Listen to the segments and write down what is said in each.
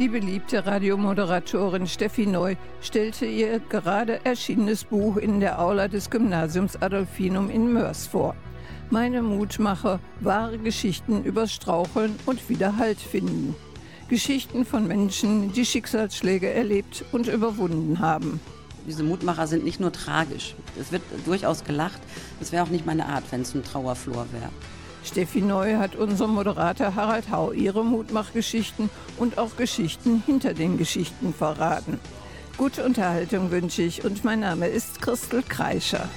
Die beliebte Radiomoderatorin Steffi Neu stellte ihr gerade erschienenes Buch in der Aula des Gymnasiums Adolfinum in Mörs vor. Meine Mutmacher, wahre Geschichten über Straucheln und wieder Halt finden. Geschichten von Menschen, die Schicksalsschläge erlebt und überwunden haben. Diese Mutmacher sind nicht nur tragisch. Es wird durchaus gelacht. Das wäre auch nicht meine Art, wenn es ein Trauerflor wäre. Steffi Neu hat unserem Moderator Harald Hau ihre Mutmachgeschichten und auch Geschichten hinter den Geschichten verraten. Gute Unterhaltung wünsche ich und mein Name ist Christel Kreischer.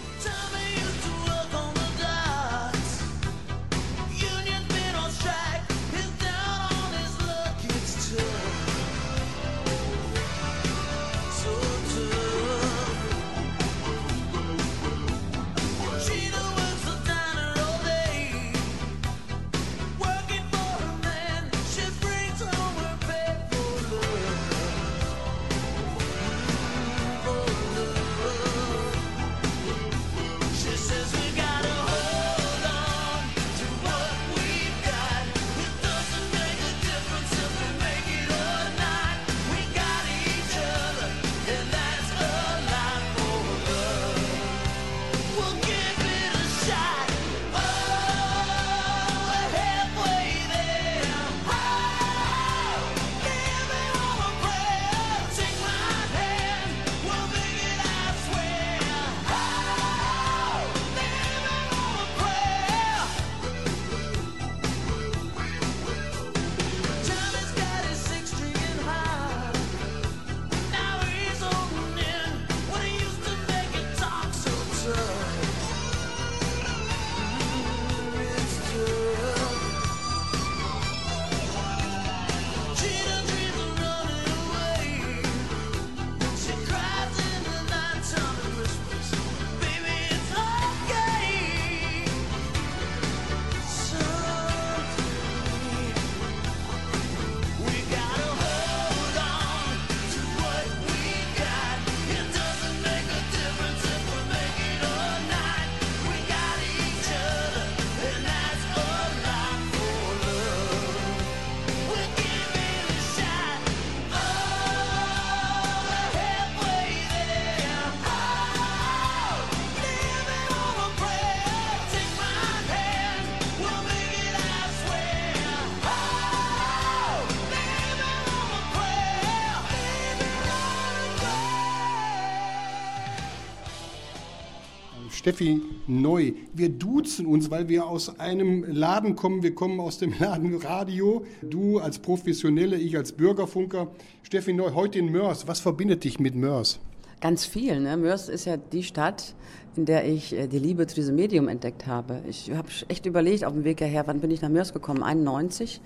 Steffi Neu. Wir duzen uns, weil wir aus einem Laden kommen. Wir kommen aus dem Laden Radio. Du als Professionelle, ich als Bürgerfunker. Steffi Neu, heute in Mörs. Was verbindet dich mit Mörs? Ganz viel. Ne? Mörs ist ja die Stadt, in der ich äh, die Liebe zu diesem Medium entdeckt habe. Ich habe echt überlegt auf dem Weg hierher, wann bin ich nach Mörs gekommen? 91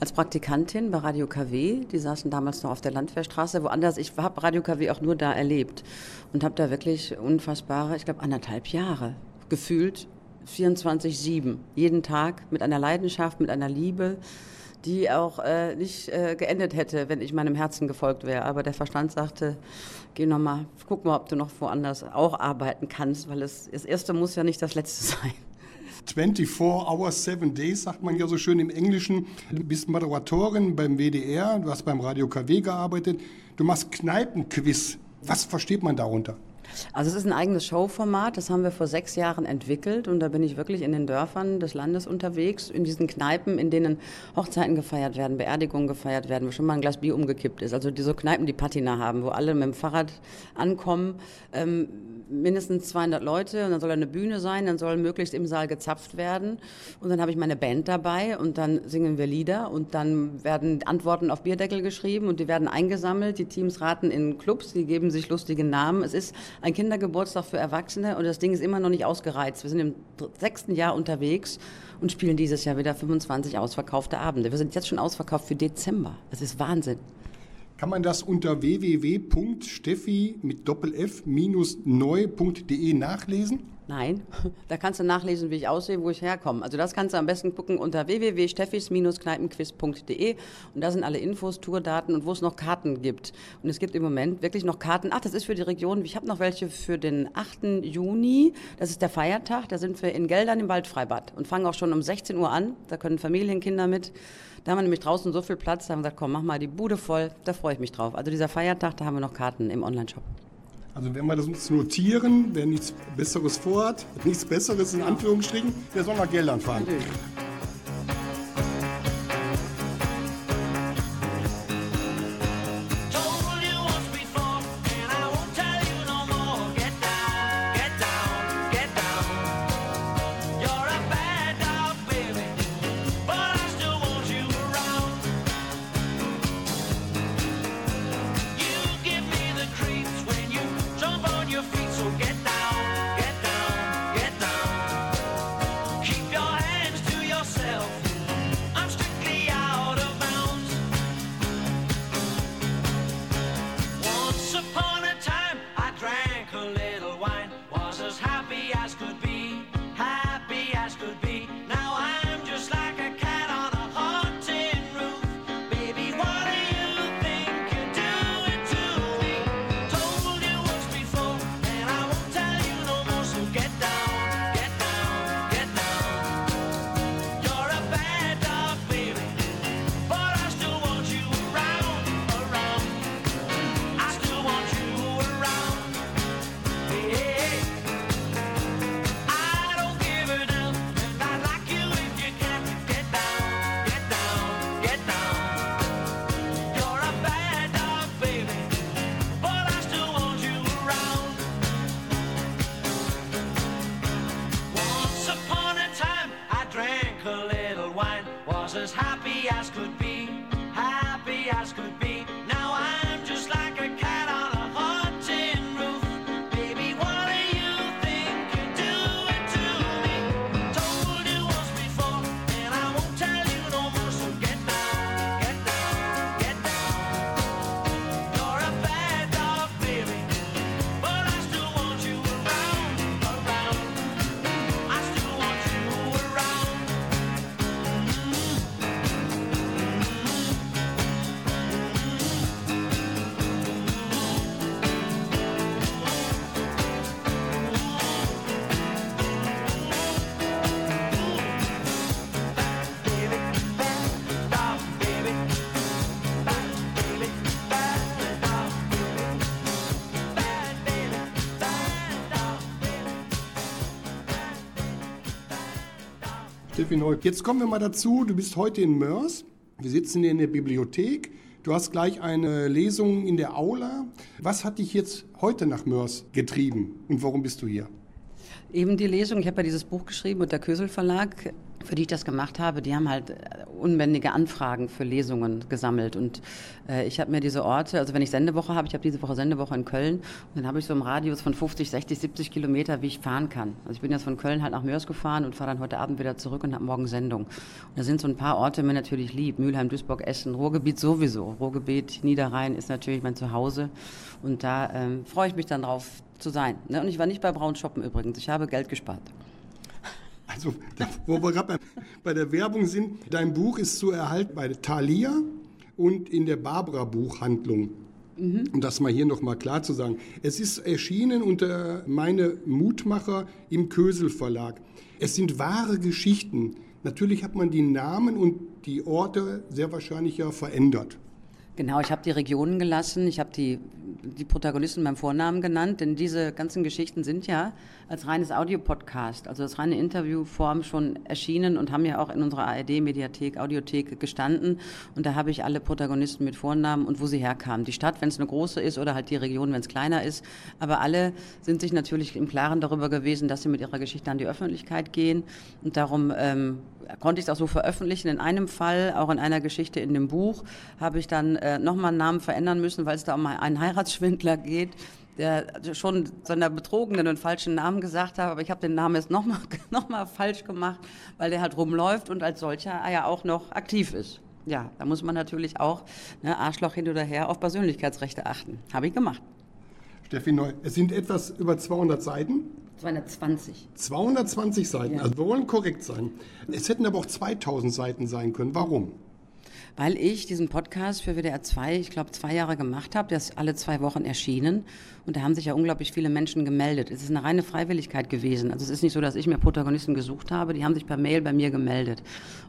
als Praktikantin bei Radio KW. Die saßen damals noch auf der Landwehrstraße. Woanders, ich habe Radio KW auch nur da erlebt und habe da wirklich unfassbare, ich glaube anderthalb Jahre gefühlt 24/7 jeden Tag mit einer Leidenschaft, mit einer Liebe, die auch äh, nicht äh, geendet hätte, wenn ich meinem Herzen gefolgt wäre. Aber der Verstand sagte, geh noch mal, guck mal, ob du noch woanders auch arbeiten kannst, weil es, das erste muss ja nicht das letzte sein. 24 Hours, 7 Days, sagt man ja so schön im Englischen. Du bist Moderatorin beim WDR, du hast beim Radio KW gearbeitet, du machst Kneipenquiz. Was versteht man darunter? Also es ist ein eigenes Showformat, das haben wir vor sechs Jahren entwickelt und da bin ich wirklich in den Dörfern des Landes unterwegs, in diesen Kneipen, in denen Hochzeiten gefeiert werden, Beerdigungen gefeiert werden, wo schon mal ein Glas Bier umgekippt ist. Also diese Kneipen, die Patina haben, wo alle mit dem Fahrrad ankommen, ähm, mindestens 200 Leute und dann soll eine Bühne sein, dann soll möglichst im Saal gezapft werden und dann habe ich meine Band dabei und dann singen wir Lieder und dann werden Antworten auf Bierdeckel geschrieben und die werden eingesammelt, die Teams raten in Clubs, die geben sich lustige Namen. Es ist ein Kindergeburtstag für Erwachsene und das Ding ist immer noch nicht ausgereizt. Wir sind im sechsten Jahr unterwegs und spielen dieses Jahr wieder 25 ausverkaufte Abende. Wir sind jetzt schon ausverkauft für Dezember. Das ist Wahnsinn. Kann man das unter www.steffi mit Doppel F neu.de nachlesen? Nein, da kannst du nachlesen, wie ich aussehe, wo ich herkomme. Also das kannst du am besten gucken unter www.steffis-kneipenquiz.de und da sind alle Infos, Tourdaten und wo es noch Karten gibt. Und es gibt im Moment wirklich noch Karten. Ach, das ist für die Region. Ich habe noch welche für den 8. Juni. Das ist der Feiertag. Da sind wir in Geldern im Waldfreibad und fangen auch schon um 16 Uhr an. Da können Familienkinder mit. Da haben wir nämlich draußen so viel Platz, da haben wir gesagt, komm, mach mal die Bude voll. Da freue ich mich drauf. Also dieser Feiertag, da haben wir noch Karten im Online-Shop. Also wenn wir das uns notieren, wer nichts Besseres vorhat, nichts Besseres in Anführungsstrichen, der soll nach Geldern fahren. Natürlich. Neu. Jetzt kommen wir mal dazu. Du bist heute in Mörs. Wir sitzen hier in der Bibliothek. Du hast gleich eine Lesung in der Aula. Was hat dich jetzt heute nach Mörs getrieben und warum bist du hier? Eben die Lesung. Ich habe ja dieses Buch geschrieben und der Kösel Verlag, für die ich das gemacht habe, die haben halt äh, unbändige Anfragen für Lesungen gesammelt. Und äh, ich habe mir diese Orte, also wenn ich Sendewoche habe, ich habe diese Woche Sendewoche in Köln, und dann habe ich so im Radius von 50, 60, 70 Kilometer, wie ich fahren kann. Also ich bin jetzt von Köln halt nach Mörs gefahren und fahre dann heute Abend wieder zurück und habe morgen Sendung. Und da sind so ein paar Orte mir natürlich lieb. Mülheim, Duisburg, Essen, Ruhrgebiet sowieso. Ruhrgebiet, Niederrhein ist natürlich mein Zuhause. Und da ähm, freue ich mich dann drauf zu sein. Ne? Und ich war nicht bei Braun Shoppen übrigens. Ich habe Geld gespart. Also, wo wir gerade bei, bei der Werbung sind, dein Buch ist zu erhalten bei Thalia und in der Barbara Buchhandlung. Um das mal hier nochmal klar zu sagen. Es ist erschienen unter meine Mutmacher im Kösel Verlag. Es sind wahre Geschichten. Natürlich hat man die Namen und die Orte sehr wahrscheinlich ja verändert. Genau, ich habe die Regionen gelassen, ich habe die, die Protagonisten beim Vornamen genannt, denn diese ganzen Geschichten sind ja als reines Audiopodcast, also als reine Interviewform schon erschienen und haben ja auch in unserer ARD-Mediathek, Audiothek gestanden. Und da habe ich alle Protagonisten mit Vornamen und wo sie herkamen. Die Stadt, wenn es eine große ist oder halt die Region, wenn es kleiner ist. Aber alle sind sich natürlich im Klaren darüber gewesen, dass sie mit ihrer Geschichte an die Öffentlichkeit gehen. Und darum ähm, konnte ich es auch so veröffentlichen. In einem Fall, auch in einer Geschichte in dem Buch, habe ich dann äh, nochmal einen Namen verändern müssen, weil es da um einen Heiratsschwindler geht, der schon seiner Betrogenen einen falschen Namen gesagt hat. Aber ich habe den Namen jetzt nochmal noch mal falsch gemacht, weil der halt rumläuft und als solcher ja auch noch aktiv ist. Ja, da muss man natürlich auch, ne, Arschloch hin oder her, auf Persönlichkeitsrechte achten. Habe ich gemacht. Steffi Neu, es sind etwas über 200 Seiten. 220. 220 Seiten, Ja. also wir wollen korrekt sein. Es hätten aber auch 2000 Seiten sein können. Warum? Weil ich diesen Podcast für WDR 2, ich glaube, zwei Jahre gemacht habe. Der ist alle zwei Wochen erschienen. Und da haben sich ja unglaublich viele Menschen gemeldet. Es ist eine reine Freiwilligkeit gewesen. Also es ist nicht so, dass ich mir Protagonisten gesucht habe. Die haben sich per Mail bei mir gemeldet.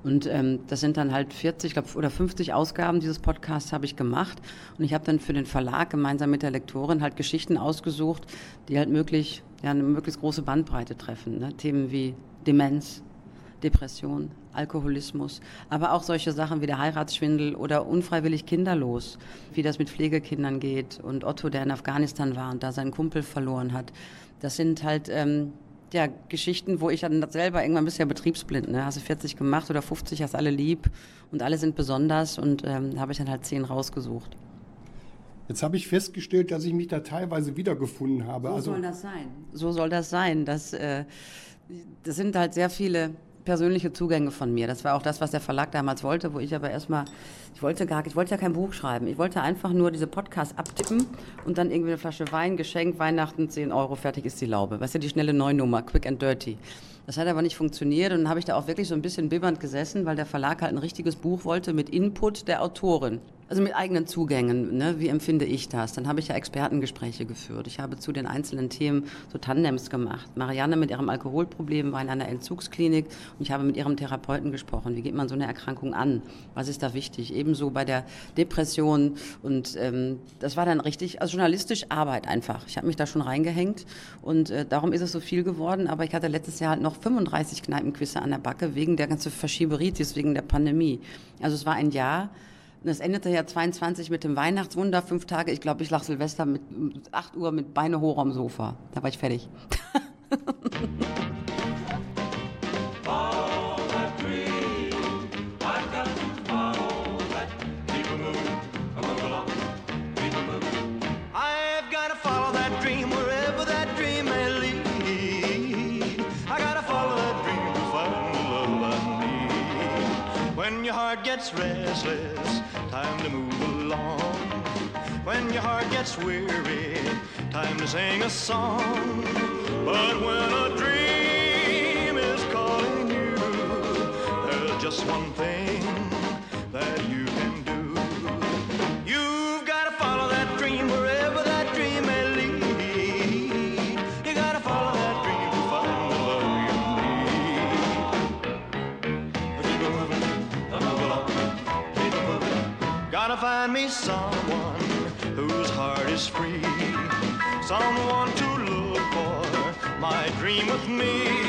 Und ähm, das sind dann halt 40 glaub, oder 50 Ausgaben dieses Podcasts habe ich gemacht. Und ich habe dann für den Verlag gemeinsam mit der Lektorin halt Geschichten ausgesucht, die halt möglich, ja, eine möglichst große Bandbreite treffen. Ne? Themen wie Demenz, Depression, Alkoholismus, aber auch solche Sachen wie der Heiratsschwindel oder unfreiwillig kinderlos, wie das mit Pflegekindern geht und Otto, der in Afghanistan war und da seinen Kumpel verloren hat. Das sind halt ähm, ja, Geschichten, wo ich dann selber irgendwann bist ja betriebsblind, ne? hast du 40 gemacht oder 50, hast alle lieb und alle sind besonders und ähm, da habe ich dann halt 10 rausgesucht. Jetzt habe ich festgestellt, dass ich mich da teilweise wiedergefunden habe. So also soll das sein. So soll das sein. Das, äh, das sind halt sehr viele persönliche Zugänge von mir. Das war auch das, was der Verlag damals wollte, wo ich aber erstmal, ich wollte gar, ich wollte ja kein Buch schreiben. Ich wollte einfach nur diese Podcasts abtippen und dann irgendwie eine Flasche Wein, Geschenk, Weihnachten, 10 Euro, fertig ist die Laube. Weißt du, die schnelle Neunummer, quick and dirty. Das hat aber nicht funktioniert und dann habe ich da auch wirklich so ein bisschen bibbernd gesessen, weil der Verlag halt ein richtiges Buch wollte mit Input der Autorin. Also mit eigenen Zugängen, ne? wie empfinde ich das? Dann habe ich ja Expertengespräche geführt. Ich habe zu den einzelnen Themen so Tandems gemacht. Marianne mit ihrem Alkoholproblem war in einer Entzugsklinik und ich habe mit ihrem Therapeuten gesprochen. Wie geht man so eine Erkrankung an? Was ist da wichtig? Ebenso bei der Depression und ähm, das war dann richtig, also journalistisch Arbeit einfach. Ich habe mich da schon reingehängt und äh, darum ist es so viel geworden. Aber ich hatte letztes Jahr halt noch 35 Kneipenquizze an der Backe wegen der ganzen Verschieberitis, wegen der Pandemie. Also es war ein Jahr. Und es endete ja 22 mit dem Weihnachtswunder, fünf Tage. Ich glaube, ich lag Silvester mit 8 Uhr mit Beine hoch am Sofa. Da war ich fertig. Restless, time to move along. When your heart gets weary, time to sing a song. But when a dream is calling you, there's just one thing that you someone to look for my dream with me.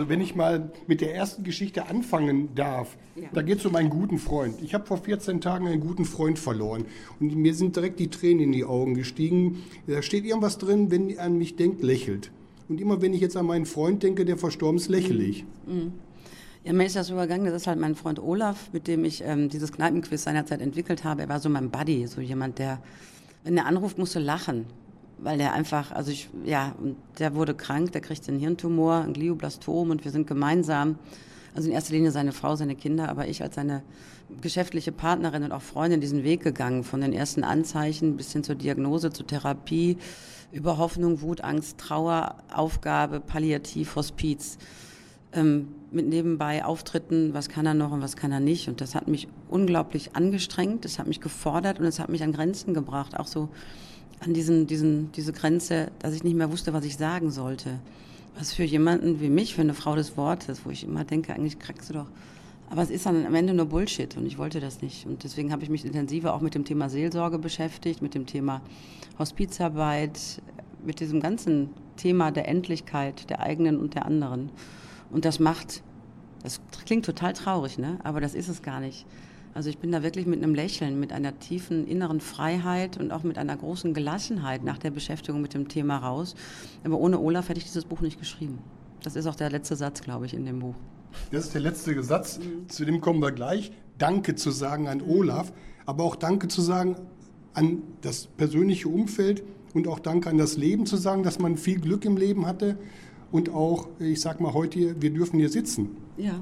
Also wenn ich mal mit der ersten Geschichte anfangen darf, da geht es um einen guten Freund. Ich habe vor 14 Tagen einen guten Freund verloren und mir sind direkt die Tränen in die Augen gestiegen. Da steht irgendwas drin, wenn ihr an mich denkt, lächelt. Und immer wenn ich jetzt an meinen Freund denke, der verstorben ist, lächle ich. Ja, mir ist das übergangen. Das ist halt mein Freund Olaf, mit dem ich ähm, dieses Kneipenquiz seinerzeit entwickelt habe. Er war so mein Buddy, so jemand, der, wenn er anruft, musste lachen. Weil der einfach, also ich, ja, der wurde krank, der kriegte einen Hirntumor, ein Glioblastom und wir sind gemeinsam, also in erster Linie seine Frau, seine Kinder, aber ich als seine geschäftliche Partnerin und auch Freundin diesen Weg gegangen, von den ersten Anzeichen bis hin zur Diagnose, zur Therapie, über Hoffnung, Wut, Angst, Trauer, Aufgabe, Palliativ, Hospiz ähm, mit nebenbei Auftritten, was kann er noch und was kann er nicht. Und das hat mich unglaublich angestrengt, das hat mich gefordert und es hat mich an Grenzen gebracht, auch so an diesen, diesen, diese Grenze, dass ich nicht mehr wusste, was ich sagen sollte. Was für jemanden wie mich, für eine Frau des Wortes, wo ich immer denke, eigentlich kriegst du doch. Aber es ist dann am Ende nur Bullshit und ich wollte das nicht. Und deswegen habe ich mich intensiver auch mit dem Thema Seelsorge beschäftigt, mit dem Thema Hospizarbeit, mit diesem ganzen Thema der Endlichkeit der eigenen und der anderen. Und das macht, das klingt total traurig, ne? aber das ist es gar nicht. Also ich bin da wirklich mit einem Lächeln, mit einer tiefen inneren Freiheit und auch mit einer großen Gelassenheit nach der Beschäftigung mit dem Thema raus. Aber ohne Olaf hätte ich dieses Buch nicht geschrieben. Das ist auch der letzte Satz, glaube ich, in dem Buch. Das ist der letzte Satz, zu dem kommen wir gleich. Danke zu sagen an Olaf, aber auch Danke zu sagen an das persönliche Umfeld und auch Danke an das Leben zu sagen, dass man viel Glück im Leben hatte und auch, ich sag mal heute, wir dürfen hier sitzen. Ja,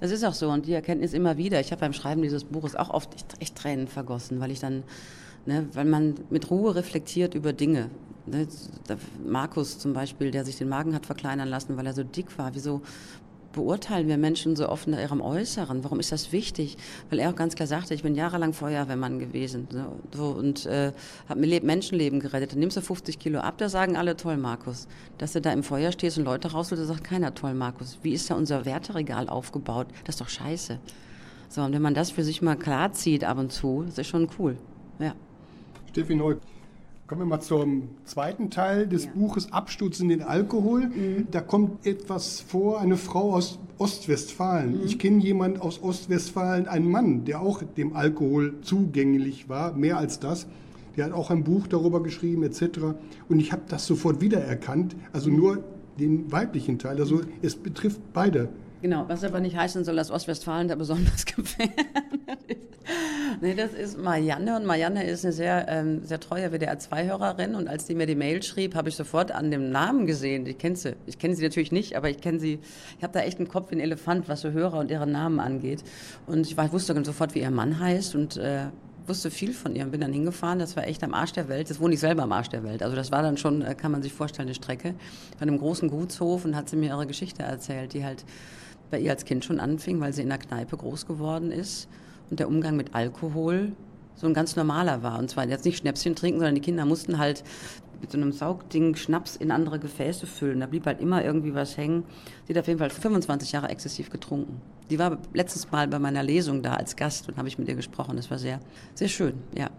das ist auch so und die Erkenntnis immer wieder. Ich habe beim Schreiben dieses Buches auch oft echt Tränen vergossen, weil ich dann, ne, weil man mit Ruhe reflektiert über Dinge. Ne, Markus zum Beispiel, der sich den Magen hat verkleinern lassen, weil er so dick war. Wieso beurteilen wir Menschen so oft nach ihrem Äußeren? Warum ist das wichtig? Weil er auch ganz klar sagte, ich bin jahrelang Feuerwehrmann gewesen so, und äh, habe mir Menschenleben gerettet. Dann nimmst du 50 Kilo ab, da sagen alle toll, Markus. Dass du da im Feuer stehst und Leute rausholst, da sagt keiner toll, Markus. Wie ist da unser Werteregal aufgebaut? Das ist doch scheiße. So, und wenn man das für sich mal klar zieht ab und zu, das ist schon cool. Ja. Steffi Neu, Kommen wir mal zum zweiten Teil des ja. Buches Absturz in den Alkohol. Mhm. Da kommt etwas vor, eine Frau aus Ostwestfalen. Mhm. Ich kenne jemanden aus Ostwestfalen, einen Mann, der auch dem Alkohol zugänglich war, mehr als das. Der hat auch ein Buch darüber geschrieben etc. Und ich habe das sofort wiedererkannt, also mhm. nur den weiblichen Teil. Also es betrifft beide. Genau, was aber nicht heißen soll, dass Ostwestfalen da besonders gefährdet ist. Nee, das ist Marianne und Marianne ist eine sehr, ähm, sehr treue WDR2-Hörerin und als die mir die Mail schrieb, habe ich sofort an dem Namen gesehen, ich kenne sie, ich kenne sie natürlich nicht, aber ich kenne sie, ich habe da echt einen Kopf wie ein Elefant, was so Hörer und ihre Namen angeht und ich wusste sofort, wie ihr Mann heißt und äh, wusste viel von ihr und bin dann hingefahren. Das war echt am Arsch der Welt. Das wohne ich selber am Arsch der Welt. Also das war dann schon, äh, kann man sich vorstellen, eine Strecke. Bei einem großen Gutshof und hat sie mir ihre Geschichte erzählt, die halt bei ihr als Kind schon anfing, weil sie in der Kneipe groß geworden ist und der Umgang mit Alkohol so ein ganz normaler war. Und zwar jetzt nicht Schnäpschen trinken, sondern die Kinder mussten halt mit so einem Saugding Schnaps in andere Gefäße füllen. Da blieb halt immer irgendwie was hängen. Sie hat auf jeden Fall 25 Jahre exzessiv getrunken. Die war letztes Mal bei meiner Lesung da als Gast und habe ich mit ihr gesprochen. Das war sehr, sehr schön, ja.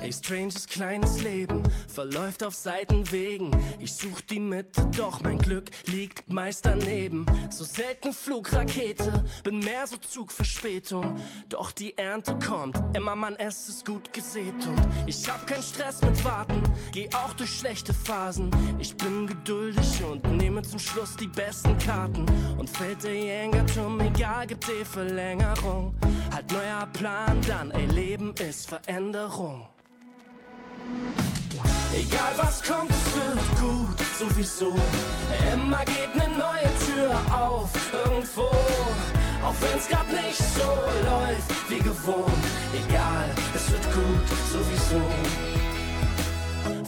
Ey, stranges kleines Leben verläuft auf Seitenwegen. Ich such die Mitte, doch mein Glück liegt meist daneben. So selten Flugrakete, bin mehr so Zugverspätung. Doch die Ernte kommt, immer man es ist gut gesät. Und ich hab keinen Stress mit Warten, geh auch durch schlechte Phasen. Ich bin geduldig und nehme zum Schluss die besten Karten. Und fällt der Jängerturm, egal, gibt die Verlängerung. Halt neuer Plan dann, ey, Leben ist Veränderung. Egal was kommt, es wird gut, sowieso. Immer geht ne neue Tür auf, irgendwo. Auch wenn's grad nicht so läuft wie gewohnt. Egal, es wird gut, sowieso.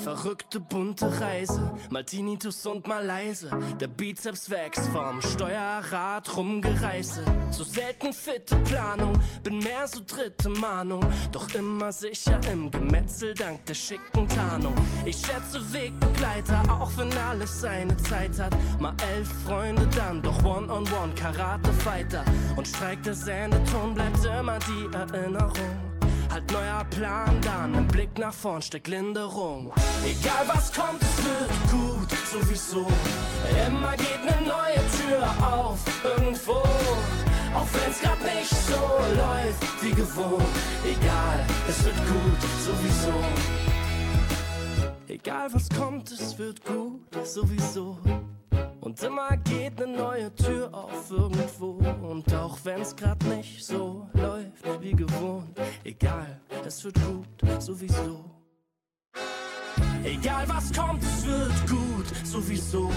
Verrückte bunte Reise, mal Tinnitus und mal leise. Der Bizeps wächst vom Steuerrad rumgereiße. So selten fitte Planung, bin mehr so dritte Mahnung. Doch immer sicher im Gemetzel dank der schicken Tarnung. Ich schätze Wegbegleiter, auch wenn alles seine Zeit hat. Mal elf Freunde dann, doch One-on-One -on -one, Karate-Fighter. Und streikt der Sendeton, bleibt immer die Erinnerung. Halt neuer Plan dann, im Blick nach vorn steckt Linderung. Egal was kommt, es wird gut, sowieso. Immer geht ne neue Tür auf, irgendwo. Auch wenn's grad nicht so läuft wie gewohnt. Egal, es wird gut, sowieso. Egal was kommt, es wird gut, sowieso. Und immer geht ne neue Tür auf irgendwo. Und auch wenn's grad nicht so läuft wie gewohnt, egal, es wird gut, sowieso. Egal was kommt, es wird gut, sowieso.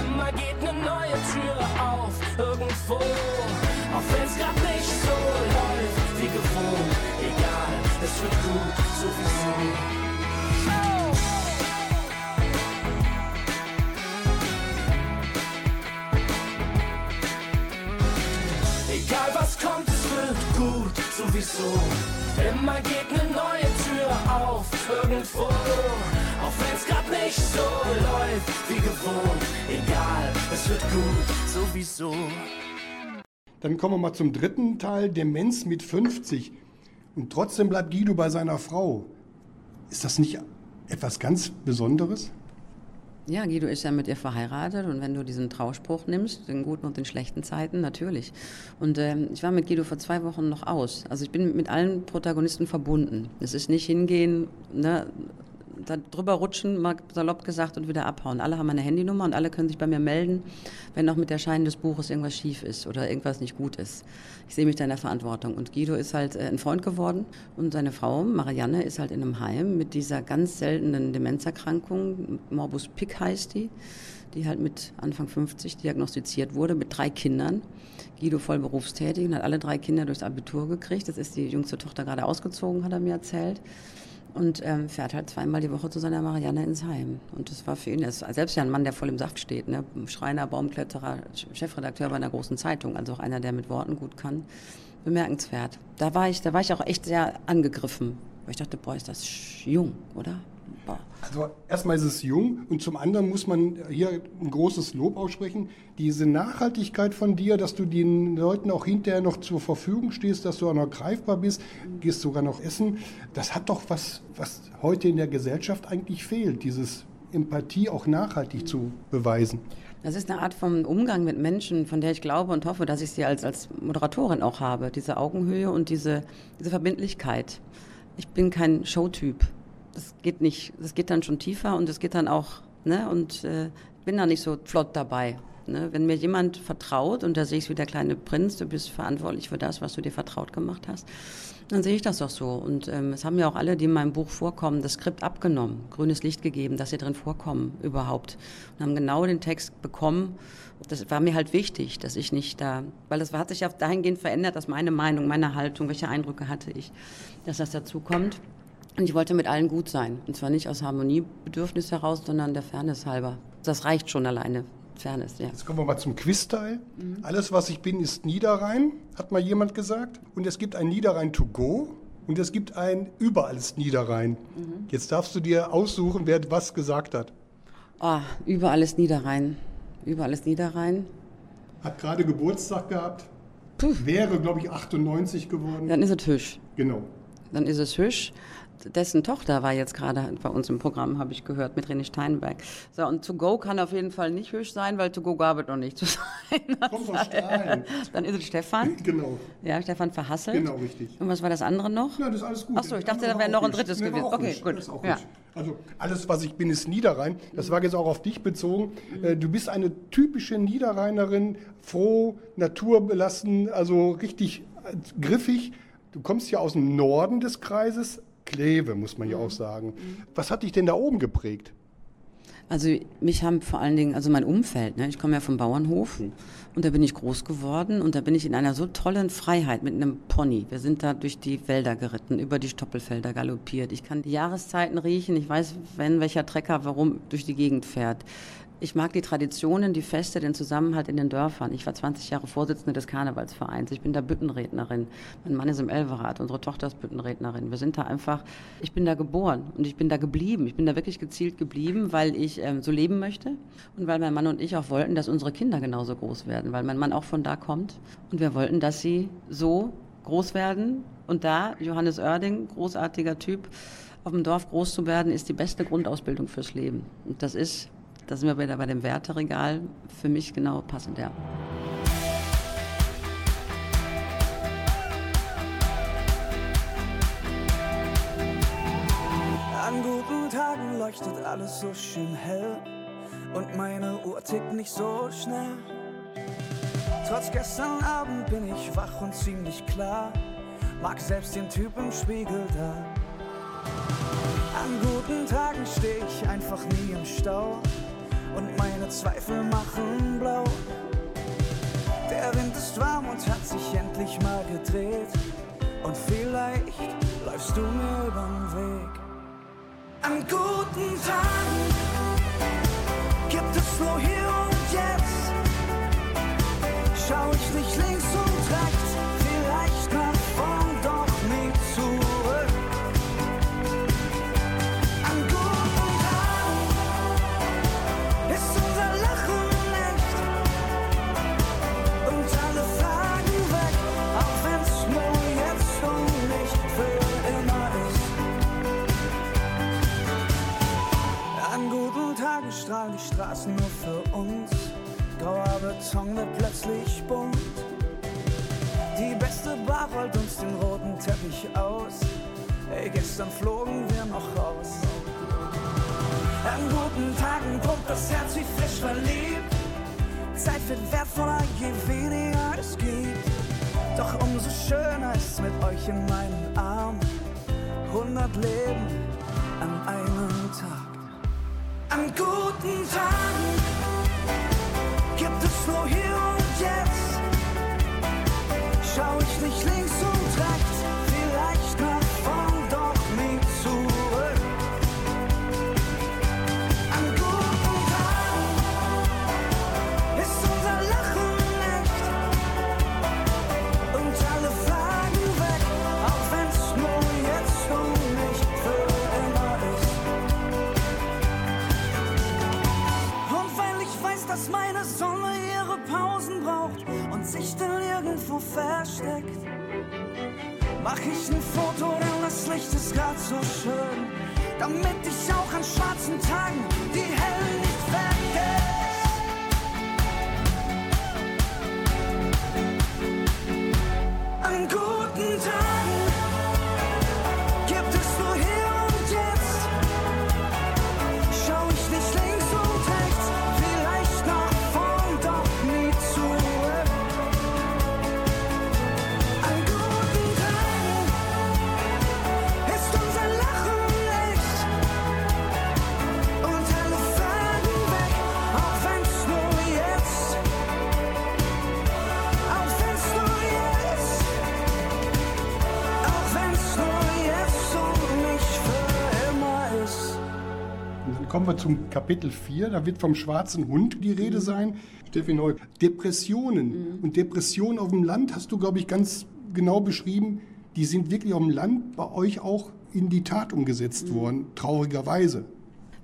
Immer geht ne neue Tür auf irgendwo. Auch wenn's grad nicht so läuft wie gewohnt, egal, es wird gut, sowieso. Sowieso. Immer geht ne neue Tür auf, irgendwo. Auch wenn's grad nicht so läuft wie gewohnt. Egal, es wird gut, sowieso. Dann kommen wir mal zum dritten Teil, Demenz mit 50. Und trotzdem bleibt Guido bei seiner Frau. Ist das nicht etwas ganz Besonderes? Ja, Guido ist ja mit ihr verheiratet und wenn du diesen Trauspruch nimmst, den guten und den schlechten Zeiten, natürlich. Und ähm, ich war mit Guido vor zwei Wochen noch aus. Also ich bin mit allen Protagonisten verbunden. Es ist nicht hingehen, ne, da drüber rutschen, mal salopp gesagt, und wieder abhauen. Alle haben meine Handynummer und alle können sich bei mir melden, wenn auch mit der Schein des Buches irgendwas schief ist oder irgendwas nicht gut ist. Ich sehe mich da in der Verantwortung. Und Guido ist halt äh, ein Freund geworden und seine Frau, Marianne, ist halt in einem Heim mit dieser ganz seltenen Demenzerkrankung, Morbus Pick heißt die, die halt mit Anfang 50 diagnostiziert wurde, mit drei Kindern. Guido voll berufstätig und hat alle drei Kinder durchs Abitur gekriegt. Das ist die jüngste Tochter gerade ausgezogen, hat er mir erzählt und ähm, fährt halt zweimal die Woche zu seiner Marianne ins Heim. Und das war für ihn, er selbst ja ein Mann, der voll im Saft steht, ne? Schreiner, Baumkletterer, Chefredakteur bei einer großen Zeitung, also auch einer, der mit Worten gut kann. Bemerkenswert. Da war ich, da war ich auch echt sehr angegriffen, weil ich dachte, boah, ist das jung, oder? Boah. Also erstmal ist es jung und zum anderen muss man hier ein großes Lob aussprechen. Diese Nachhaltigkeit von dir, dass du den Leuten auch hinterher noch zur Verfügung stehst, dass du auch noch greifbar bist, gehst sogar noch essen, das hat doch was, was heute in der Gesellschaft eigentlich fehlt, dieses Empathie auch nachhaltig zu beweisen. Das ist eine Art von Umgang mit Menschen, von der ich glaube und hoffe, dass ich sie als, als Moderatorin auch habe. Diese Augenhöhe und diese, diese Verbindlichkeit. Ich bin kein Showtyp. Das geht nicht. Das geht dann schon tiefer und es geht dann auch, ne? Und äh, bin da nicht so flott dabei. Ne? Wenn mir jemand vertraut, und da sehe ich es wie der kleine Prinz, du bist verantwortlich für das, was du dir vertraut gemacht hast, dann sehe ich das doch so. Und ähm, es haben ja auch alle, die in meinem Buch vorkommen, das Skript abgenommen, grünes Licht gegeben, dass sie drin vorkommen überhaupt. Und haben genau den Text bekommen. Das war mir halt wichtig, dass ich nicht da, weil das hat sich ja dahingehend verändert, dass meine Meinung, meine Haltung, welche Eindrücke hatte ich, dass das dazu kommt. Und ich wollte mit allen gut sein. Und zwar nicht aus Harmoniebedürfnis heraus, sondern der Fairness halber. Das reicht schon alleine. Fairness, ja. Jetzt kommen wir mal zum Quizteil. Alles, was ich bin, ist Niederrhein, hat mal jemand gesagt. Und es gibt ein Niederrhein to go und es gibt ein Überall ist Niederrhein. Jetzt darfst du dir aussuchen, wer was gesagt hat. Oh, überall ist Niederrhein. Überall ist Niederrhein. Hat gerade Geburtstag gehabt. Puh. Wäre, glaube ich, 98 geworden. Dann ist es Hüsch. Genau. Dann ist es Hüsch. Dessen Tochter war jetzt gerade bei uns im Programm, habe ich gehört, mit René Steinberg. So, und To Go kann auf jeden Fall nicht Hüsch sein, weil To Go gab es noch nicht zu sein. Kommt aus Strahlen. Dann ist es Stefan. Genau. Ja, Stefan Verhasselt. Genau, richtig. Und was war das andere noch? Ja, das ist alles gut. Ach so, ich dachte, da wäre war noch ein drittes gewesen. Okay, gut. Ja. Hüsch. Also alles, was ich bin, ist Niederrhein. Das war jetzt auch auf dich bezogen. Äh, Du bist eine typische Niederrheinerin, froh, naturbelassen, also richtig äh, griffig. Du kommst ja aus dem Norden des Kreises, Kleve, muss man ja auch sagen. Was hat dich denn da oben geprägt? Also mich haben vor allen Dingen, also mein Umfeld, ne? ich komme ja vom Bauernhof und da bin ich groß geworden und da bin ich in einer so tollen Freiheit mit einem Pony. Wir sind da durch die Wälder geritten, über die Stoppelfelder galoppiert. Ich kann die Jahreszeiten riechen, ich weiß, wenn welcher Trecker warum durch die Gegend fährt. Ich mag die Traditionen, die Feste, den Zusammenhalt in den Dörfern. Ich war 20 Jahre Vorsitzende des Karnevalsvereins. Ich bin da Büttenrednerin. Mein Mann ist im Elverrat, unsere Tochter ist Büttenrednerin. Wir sind da einfach, ich bin da geboren und ich bin da geblieben. Ich bin da wirklich gezielt geblieben, weil ich ähm, so leben möchte und weil mein Mann und ich auch wollten, dass unsere Kinder genauso groß werden, weil mein Mann auch von da kommt. Und wir wollten, dass sie so groß werden. Und da, Johannes Oerding, großartiger Typ, auf dem Dorf groß zu werden, ist die beste Grundausbildung fürs Leben. Und das ist da sind wir wieder bei dem Werteregal. Für mich genau passend, ja. An guten Tagen leuchtet alles so schön hell und meine Uhr tickt nicht so schnell. Trotz gestern Abend bin ich wach und ziemlich klar, mag selbst den Typ im Spiegel da. An guten Tagen steh ich einfach nie im Stau und meine Zweifel machen blau. Der Wind ist warm und hat sich endlich mal gedreht und vielleicht läufst du mir übern Weg. An guten Tagen gibt es nur hier und jetzt. Schau ich nicht links zum Kapitel 4, da wird vom schwarzen Hund die Rede sein. Steffi Neu, Depressionen und Depressionen auf dem Land hast du, glaube ich, ganz genau beschrieben. Die sind wirklich auf dem Land bei euch auch in die Tat umgesetzt worden, traurigerweise.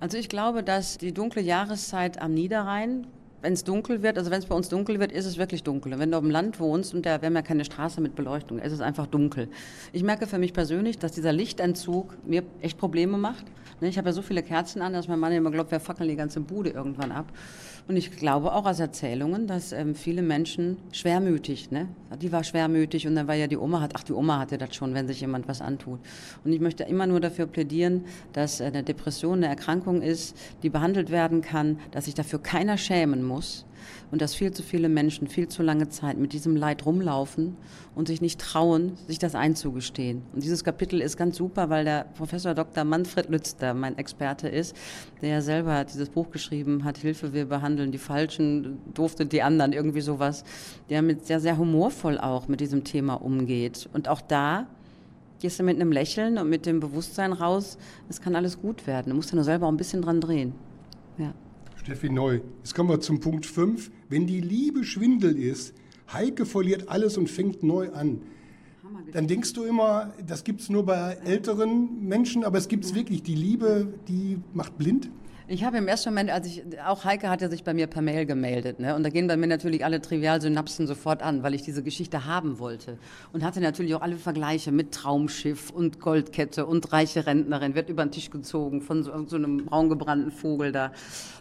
Also ich glaube, dass die dunkle Jahreszeit am Niederrhein, wenn es dunkel wird, also wenn es bei uns dunkel wird, ist es wirklich dunkel. Und wenn du auf dem Land wohnst und da, wir haben ja keine Straße mit Beleuchtung, ist es einfach dunkel. Ich merke für mich persönlich, dass dieser Lichtentzug mir echt Probleme macht. Ne, Ich habe ja so viele Kerzen an, dass mein Mann immer glaubt, wir fackeln die ganze Bude irgendwann ab. Und ich glaube auch aus Erzählungen, dass ähm, viele Menschen schwermütig, ne? Die war schwermütig und dann war ja die Oma hat, ach die Oma hatte das schon, wenn sich jemand was antut. Und ich möchte immer nur dafür plädieren, dass äh, eine Depression eine Erkrankung ist, die behandelt werden kann, dass sich dafür keiner schämen muss und dass viel zu viele Menschen viel zu lange Zeit mit diesem Leid rumlaufen und sich nicht trauen, sich das einzugestehen. Und dieses Kapitel ist ganz super, weil der Professor Dr. Manfred Lützter mein Experte ist, der ja selber dieses Buch geschrieben hat, Hilfe, wir behandeln die Falschen, durfte die anderen, irgendwie sowas, der mit sehr, sehr humorvoll auch mit diesem Thema umgeht. Und auch da gehst du mit einem Lächeln und mit dem Bewusstsein raus, es kann alles gut werden. Du musst ja nur selber auch ein bisschen dran drehen. Ja. Steffi Neu, jetzt kommen wir zum Punkt 5. Wenn die Liebe Schwindel ist, Heike verliert alles und fängt neu an. Dann denkst du immer, das gibt es nur bei älteren Menschen, aber es gibt es wirklich. Die Liebe, die macht blind. Ich habe im ersten Moment, als ich, auch Heike hatte sich bei mir per Mail gemeldet, ne? und da gehen bei mir natürlich alle Trivialsynapsen sofort an, weil ich diese Geschichte haben wollte. Und hatte natürlich auch alle Vergleiche mit Traumschiff und Goldkette und reiche Rentnerin, wird über den Tisch gezogen von so, so einem braungebrannten Vogel da.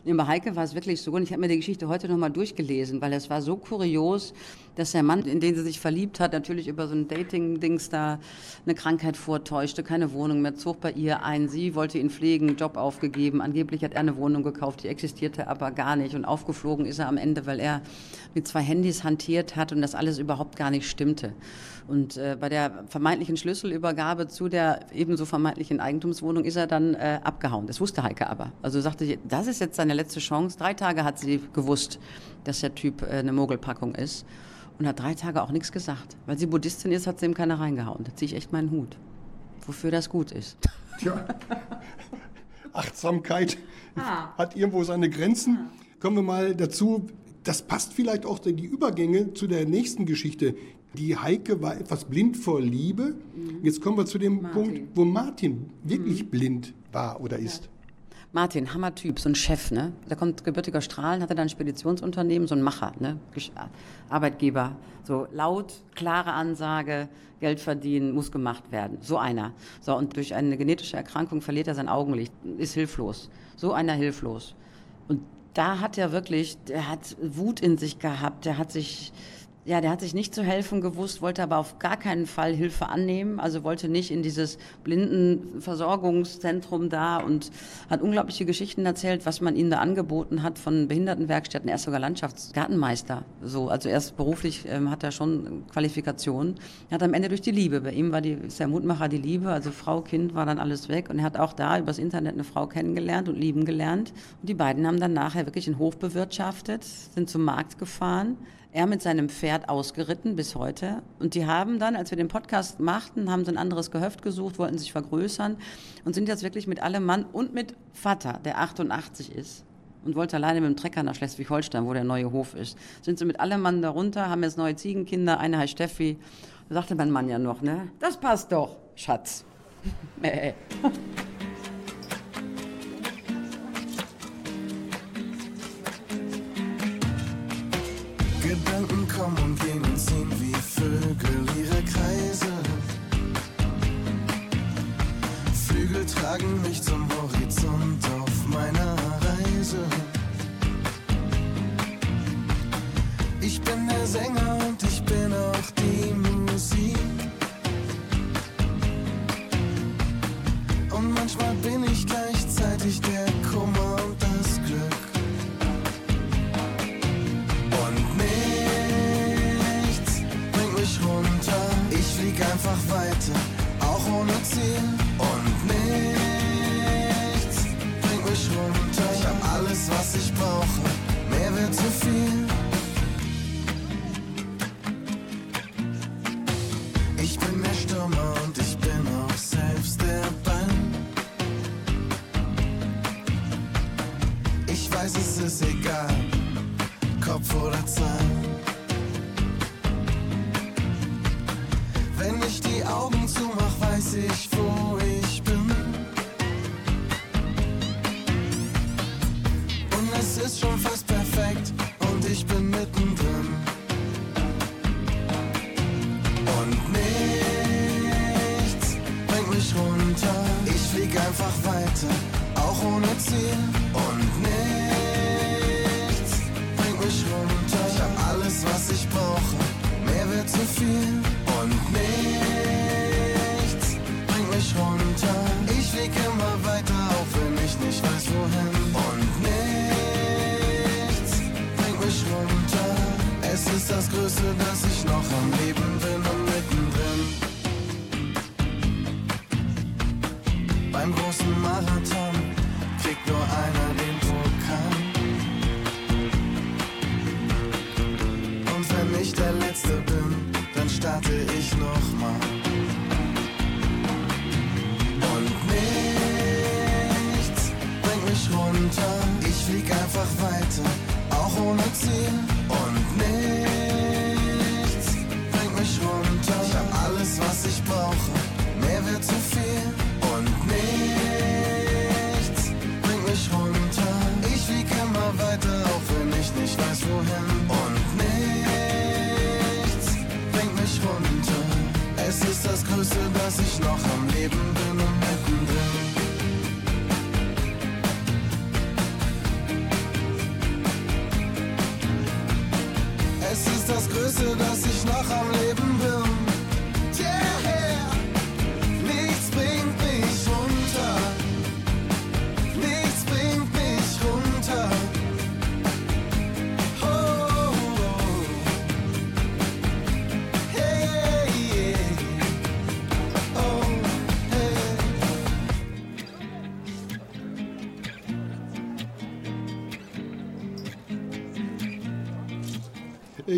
Und bei Heike war es wirklich so, und ich habe mir die Geschichte heute nochmal durchgelesen, weil es war so kurios, dass der Mann, in den sie sich verliebt hat, natürlich über so ein Dating-Dings da eine Krankheit vortäuschte, keine Wohnung mehr, zog bei ihr ein. Sie wollte ihn pflegen, Job aufgegeben. Angeblich hat er eine Wohnung gekauft, die existierte aber gar nicht. Und aufgeflogen ist er am Ende, weil er mit zwei Handys hantiert hat und das alles überhaupt gar nicht stimmte. Und äh, bei der vermeintlichen Schlüsselübergabe zu der ebenso vermeintlichen Eigentumswohnung ist er dann äh, abgehauen. Das wusste Heike aber. Also sagte sie, das ist jetzt seine letzte Chance. Drei Tage hat sie gewusst, dass der Typ äh, eine Mogelpackung ist. Und hat drei Tage auch nichts gesagt. Weil sie Buddhistin ist, hat sie ihm keiner reingehauen. Da ziehe ich echt meinen Hut. Wofür das gut ist. Tja, Achtsamkeit hat irgendwo seine Grenzen. Kommen wir mal dazu, das passt vielleicht auch die Übergänge zu der nächsten Geschichte. Die Heike war etwas blind vor Liebe. Jetzt kommen wir zu dem Punkt, wo Martin wirklich blind war oder ist. Martin, Hammertyp, so ein Chef, ne? Der kommt gebürtiger Strahlen, hatte dann ein Speditionsunternehmen, so ein Macher, ne? Arbeitgeber. So laut, klare Ansage, Geld verdienen, muss gemacht werden. So einer. So, und durch eine genetische Erkrankung verliert er sein Augenlicht, ist hilflos. So einer hilflos. Und da hat er wirklich, der hat Wut in sich gehabt, der hat sich Ja, der hat sich nicht zu helfen gewusst, wollte aber auf gar keinen Fall Hilfe annehmen, also wollte nicht in dieses Blindenversorgungszentrum da und hat unglaubliche Geschichten erzählt, was man ihm da angeboten hat von Behindertenwerkstätten. Er ist sogar Landschaftsgartenmeister, so, also erst beruflich ähm, hat er schon Qualifikationen. Er hat am Ende durch die Liebe, bei ihm war die, ist der Mutmacher die Liebe, also Frau, Kind war dann alles weg und er hat auch da übers Internet eine Frau kennengelernt und lieben gelernt. Und die beiden haben dann nachher wirklich einen Hof bewirtschaftet, sind zum Markt gefahren er mit seinem Pferd ausgeritten bis heute. Und die haben dann, als wir den Podcast machten, haben sie ein anderes Gehöft gesucht, wollten sich vergrößern und sind jetzt wirklich mit allem Mann und mit Vater, der 88 ist und wollte alleine mit dem Trecker nach Schleswig-Holstein, wo der neue Hof ist. Sind sie mit allem Mann darunter, haben jetzt neue Ziegenkinder, eine heißt Steffi. Da sagte mein Mann ja noch, ne? Das passt doch, Schatz. Gedanken kommen und gehen und ziehen wie Vögel ihre Kreise. Flügel tragen mich zum Horizont auf meiner Reise. Ich bin der Sänger und ich bin auch die Musik. Und manchmal bin ich gleichzeitig der einfach weiter, auch ohne Ziel.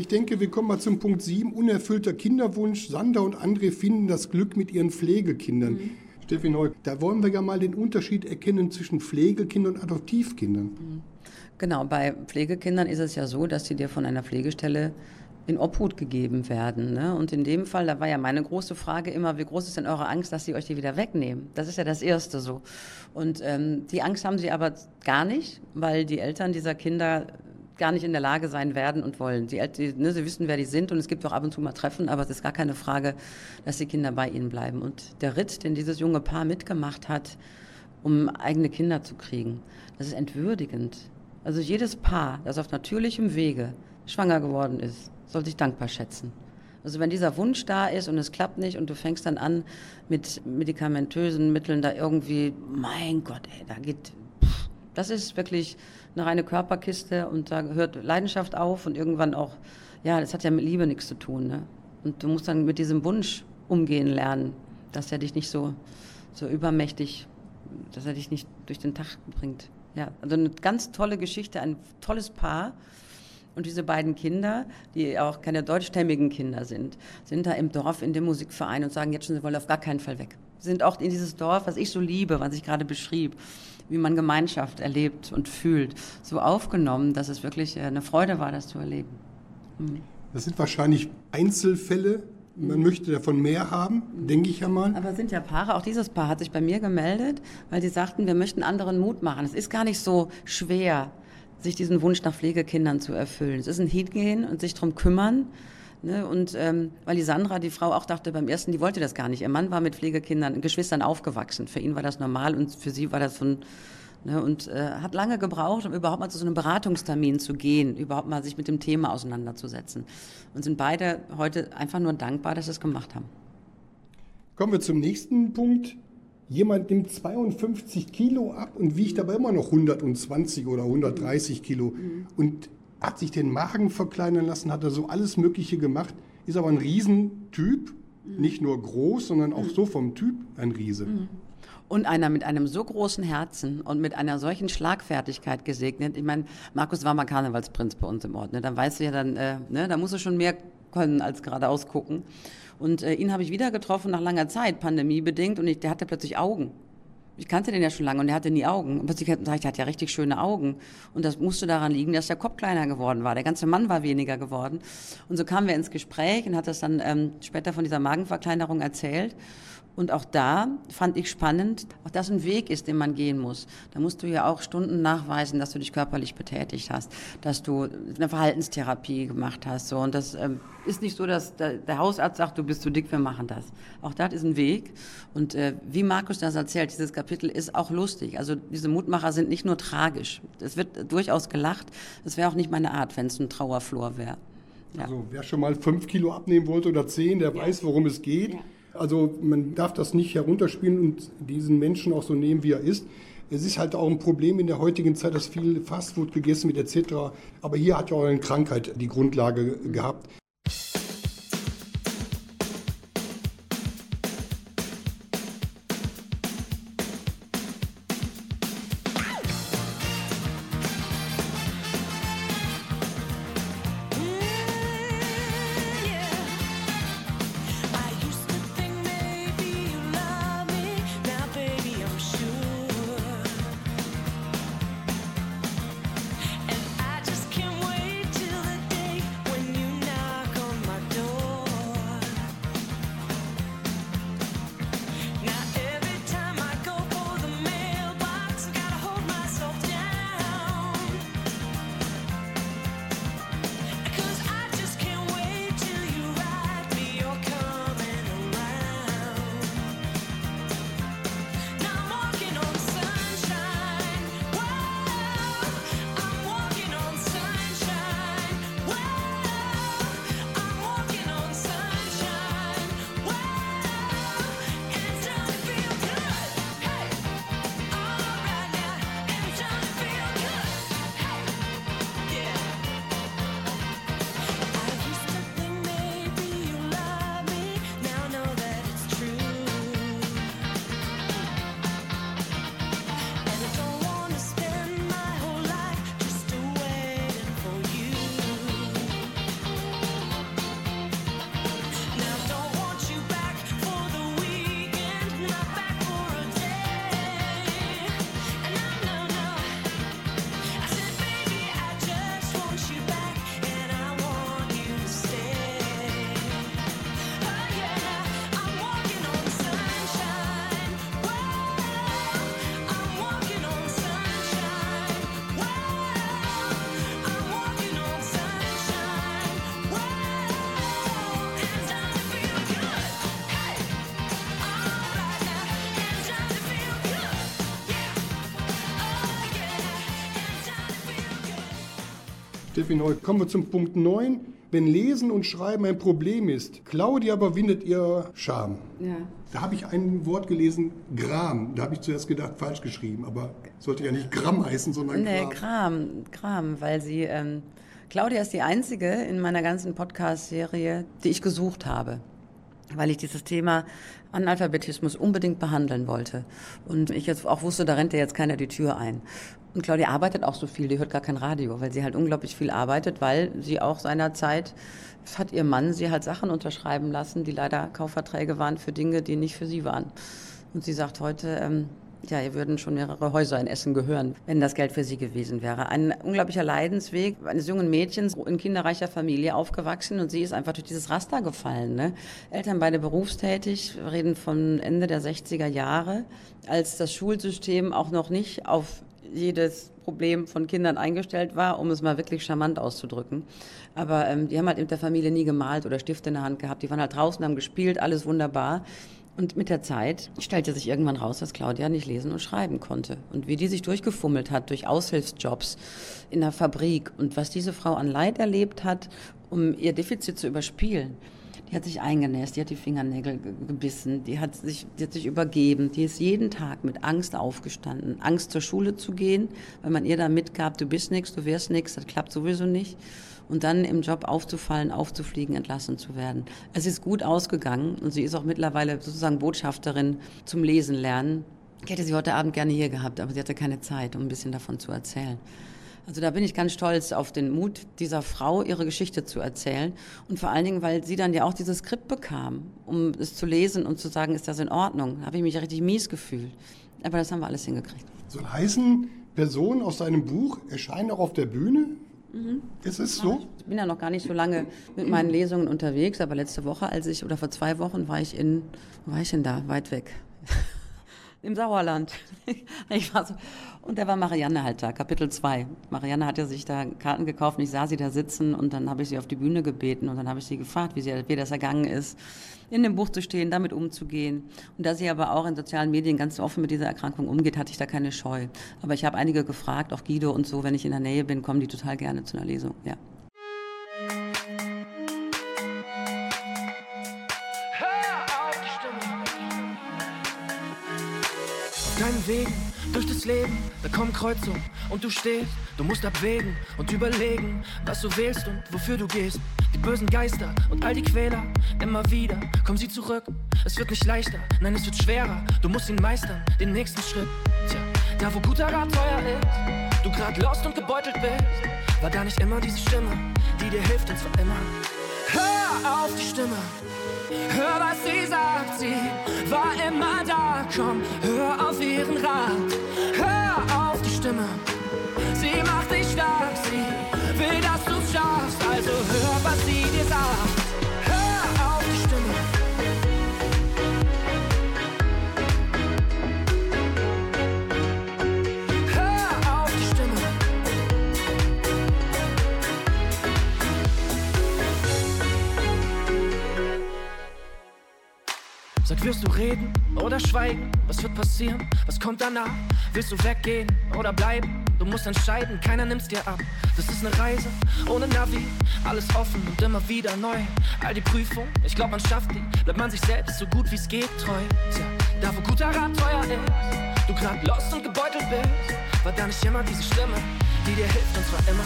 Ich denke, wir kommen mal zum Punkt 7. Unerfüllter Kinderwunsch. Sander und André finden das Glück mit ihren Pflegekindern. Steffi Neu, da wollen wir ja mal den Unterschied erkennen zwischen Pflegekindern und Adoptivkindern. Genau, bei Pflegekindern ist es ja so, dass sie dir von einer Pflegestelle in Obhut gegeben werden. Ne? Und in dem Fall, da war ja meine große Frage immer, wie groß ist denn eure Angst, dass sie euch die wieder wegnehmen? Das ist ja das Erste so. Und ähm, die Angst haben sie aber gar nicht, weil die Eltern dieser Kinder gar nicht in der Lage sein werden und wollen. Die, ne, sie wissen, wer die sind und es gibt auch ab und zu mal Treffen, aber es ist gar keine Frage, dass die Kinder bei ihnen bleiben. Und der Ritt, den dieses junge Paar mitgemacht hat, um eigene Kinder zu kriegen, das ist entwürdigend. Also jedes Paar, das auf natürlichem Wege schwanger geworden ist, soll sich dankbar schätzen. Also wenn dieser Wunsch da ist und es klappt nicht und du fängst dann an mit medikamentösen Mitteln da irgendwie, mein Gott, ey, da geht, das ist wirklich eine reine Körperkiste und da hört Leidenschaft auf und irgendwann auch, ja, das hat ja mit Liebe nichts zu tun. Ne? Und du musst dann mit diesem Wunsch umgehen lernen, dass er dich nicht so, so übermächtig, dass er dich nicht durch den Tag bringt. Ja, also eine ganz tolle Geschichte, ein tolles Paar. Und diese beiden Kinder, die auch keine deutschstämmigen Kinder sind, sind da im Dorf in dem Musikverein und sagen jetzt schon, sie wollen auf gar keinen Fall weg. Sie sind auch in dieses Dorf, was ich so liebe, was ich gerade beschrieb, wie man Gemeinschaft erlebt und fühlt, so aufgenommen, dass es wirklich äh, eine Freude war, das zu erleben. Das sind wahrscheinlich Einzelfälle. Man möchte davon mehr haben, denke ich ja mal. Aber es sind ja Paare, auch dieses Paar hat sich bei mir gemeldet, weil sie sagten, wir möchten anderen Mut machen. Es ist gar nicht so schwer, sich diesen Wunsch nach Pflegekindern zu erfüllen. Es ist ein Hingehen und sich darum kümmern. Ne? Und ähm, weil die Sandra, die Frau, auch dachte beim ersten, die wollte das gar nicht. Ihr Mann war mit Pflegekindern, Geschwistern aufgewachsen. Für ihn war das normal und für sie war das von Ne, und äh, hat lange gebraucht, um überhaupt mal zu so einem Beratungstermin zu gehen, überhaupt mal sich mit dem Thema auseinanderzusetzen. Und sind beide heute einfach nur dankbar, dass sie es gemacht haben. Kommen wir zum nächsten Punkt. Jemand nimmt 52 Kilo ab und wiegt aber immer noch 120 oder 130 Kilo und hat sich den Magen verkleinern lassen, hat er so alles Mögliche gemacht, ist aber ein Riesentyp, nicht nur groß, sondern auch so vom Typ ein Riese. Und einer mit einem so großen Herzen und mit einer solchen Schlagfertigkeit gesegnet. Ich meine, Markus war mal Karnevalsprinz bei uns im Ort. Ne? Dann weißt du ja dann, äh, ne? da musst du schon mehr können als geradeaus gucken. Und äh, ihn habe ich wieder getroffen nach langer Zeit, pandemiebedingt. Und ich, der hatte plötzlich Augen. Ich kannte den ja schon lange und der hatte nie Augen. Und plötzlich ich, der hat ja richtig schöne Augen. Und das musste daran liegen, dass der Kopf kleiner geworden war. Der ganze Mann war weniger geworden. Und so kamen wir ins Gespräch und hat das dann ähm, später von dieser Magenverkleinerung erzählt. Und auch da fand ich spannend, auch das ein Weg ist, den man gehen muss. Da musst du ja auch Stunden nachweisen, dass du dich körperlich betätigt hast, dass du eine Verhaltenstherapie gemacht hast. So. Und das ähm, ist nicht so, dass der, der Hausarzt sagt, du bist zu dick, wir machen das. Auch das ist ein Weg. Und äh, wie Markus das erzählt, dieses Kapitel ist auch lustig. Also diese Mutmacher sind nicht nur tragisch. Es wird durchaus gelacht. Es wäre auch nicht meine Art, wenn es ein Trauerflor wäre. Ja. Also wer schon mal fünf Kilo abnehmen wollte oder zehn, der weiß, worum es geht. Ja. Also man darf das nicht herunterspielen und diesen Menschen auch so nehmen, wie er ist. Es ist halt auch ein Problem in der heutigen Zeit, dass viel Fastfood gegessen wird etc. Aber hier hat ja auch eine Krankheit die Grundlage gehabt. Neu, kommen wir zum Punkt 9. wenn Lesen und Schreiben ein Problem ist, Claudia überwindet ihr Scham. Ja. Da habe ich ein Wort gelesen, Gram. Da habe ich zuerst gedacht, falsch geschrieben, aber sollte ja nicht Gramm heißen, sondern Nee, Gram. Kram, Kram, weil sie, ähm, Claudia ist die einzige in meiner ganzen Podcast-Serie, die ich gesucht habe. Weil ich dieses Thema Analphabetismus unbedingt behandeln wollte. Und ich jetzt auch wusste, da rennt ja jetzt keiner die Tür ein. Und Claudia arbeitet auch so viel, die hört gar kein Radio, weil sie halt unglaublich viel arbeitet, weil sie auch seinerzeit hat ihr Mann sie halt Sachen unterschreiben lassen, die leider Kaufverträge waren für Dinge, die nicht für sie waren. Und sie sagt heute, ähm, ja, ihr würden schon mehrere Häuser in Essen gehören, wenn das Geld für sie gewesen wäre. Ein unglaublicher Leidensweg eines jungen Mädchens in kinderreicher Familie aufgewachsen und sie ist einfach durch dieses Raster gefallen. Ne? Eltern beide berufstätig, reden von Ende der 60er Jahre, als das Schulsystem auch noch nicht auf jedes Problem von Kindern eingestellt war, um es mal wirklich charmant auszudrücken. Aber ähm, die haben halt in der Familie nie gemalt oder Stifte in der Hand gehabt. Die waren halt draußen, haben gespielt, alles wunderbar. Und mit der Zeit stellte sich irgendwann raus, dass Claudia nicht lesen und schreiben konnte. Und wie die sich durchgefummelt hat durch Aushilfsjobs in der Fabrik und was diese Frau an Leid erlebt hat, um ihr Defizit zu überspielen. Die hat sich eingenässt, die hat die Fingernägel ge- gebissen, die hat, sich, die hat sich übergeben, die ist jeden Tag mit Angst aufgestanden. Angst zur Schule zu gehen, weil man ihr da mitgab, du bist nichts, du wirst nichts, das klappt sowieso nicht. Und dann im Job aufzufallen, aufzufliegen, entlassen zu werden. Es ist gut ausgegangen und sie ist auch mittlerweile sozusagen Botschafterin zum Lesen lernen. Ich hätte sie heute Abend gerne hier gehabt, aber sie hatte keine Zeit, um ein bisschen davon zu erzählen. Also da bin ich ganz stolz auf den Mut dieser Frau, ihre Geschichte zu erzählen. Und vor allen Dingen, weil sie dann ja auch dieses Skript bekam, um es zu lesen und zu sagen, ist das in Ordnung? Da habe ich mich richtig mies gefühlt. Aber das haben wir alles hingekriegt. Soll heißen, Personen aus deinem Buch erscheinen auch auf der Bühne? Ist es so? Ich bin ja noch gar nicht so lange mit meinen Lesungen unterwegs, aber letzte Woche, als ich, oder vor zwei Wochen, war ich in, wo war ich denn da? Weit weg. Im Sauerland. Ich war so, und da war Marianne halt da, Kapitel 2. Marianne hatte sich da Karten gekauft und ich sah sie da sitzen und dann habe ich sie auf die Bühne gebeten und dann habe ich sie gefragt, wie, sie, wie das ergangen ist, in dem Buch zu stehen, damit umzugehen. Und da sie aber auch in sozialen Medien ganz offen mit dieser Erkrankung umgeht, hatte ich da keine Scheu. Aber ich habe einige gefragt, auch Guido und so, wenn ich in der Nähe bin, kommen die total gerne zu einer Lesung, ja. Deinen Wegen durch das Leben, da kommen Kreuzungen und du stehst. Du musst abwägen und überlegen, was du wählst und wofür du gehst. Die bösen Geister und all die Quäler, immer wieder kommen sie zurück. Es wird nicht leichter, nein, es wird schwerer. Du musst ihn meistern, den nächsten Schritt. Tja, da wo guter Rat teuer ist, du grad lost und gebeutelt bist, war da nicht immer diese Stimme, die dir hilft und zwar immer. Hör auf die Stimme. Hör, was sie sagt, sie war immer da. Komm, hör auf ihren Rat. Hör auf die Stimme. Sie macht dich stark, wirst du reden oder schweigen? Was wird passieren? Was kommt danach? Willst du weggehen oder bleiben? Du musst entscheiden, keiner nimmt's dir ab. Das ist eine Reise ohne Navi, alles offen und immer wieder neu. All die Prüfungen, ich glaub, man schafft die. Bleibt man sich selbst so gut wie's geht treu. Tja, da wo guter Rat teuer ist, du grad lost und gebeutelt bist, war da nicht immer diese Stimme, die dir hilft und zwar immer.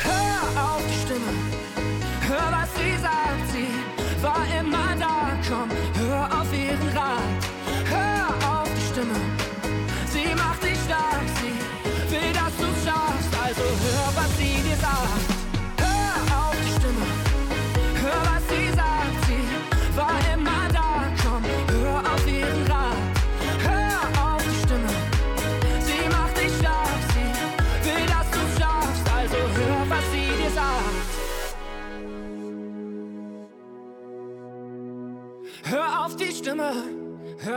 Hör auf die Stimme, hör was sie sagt,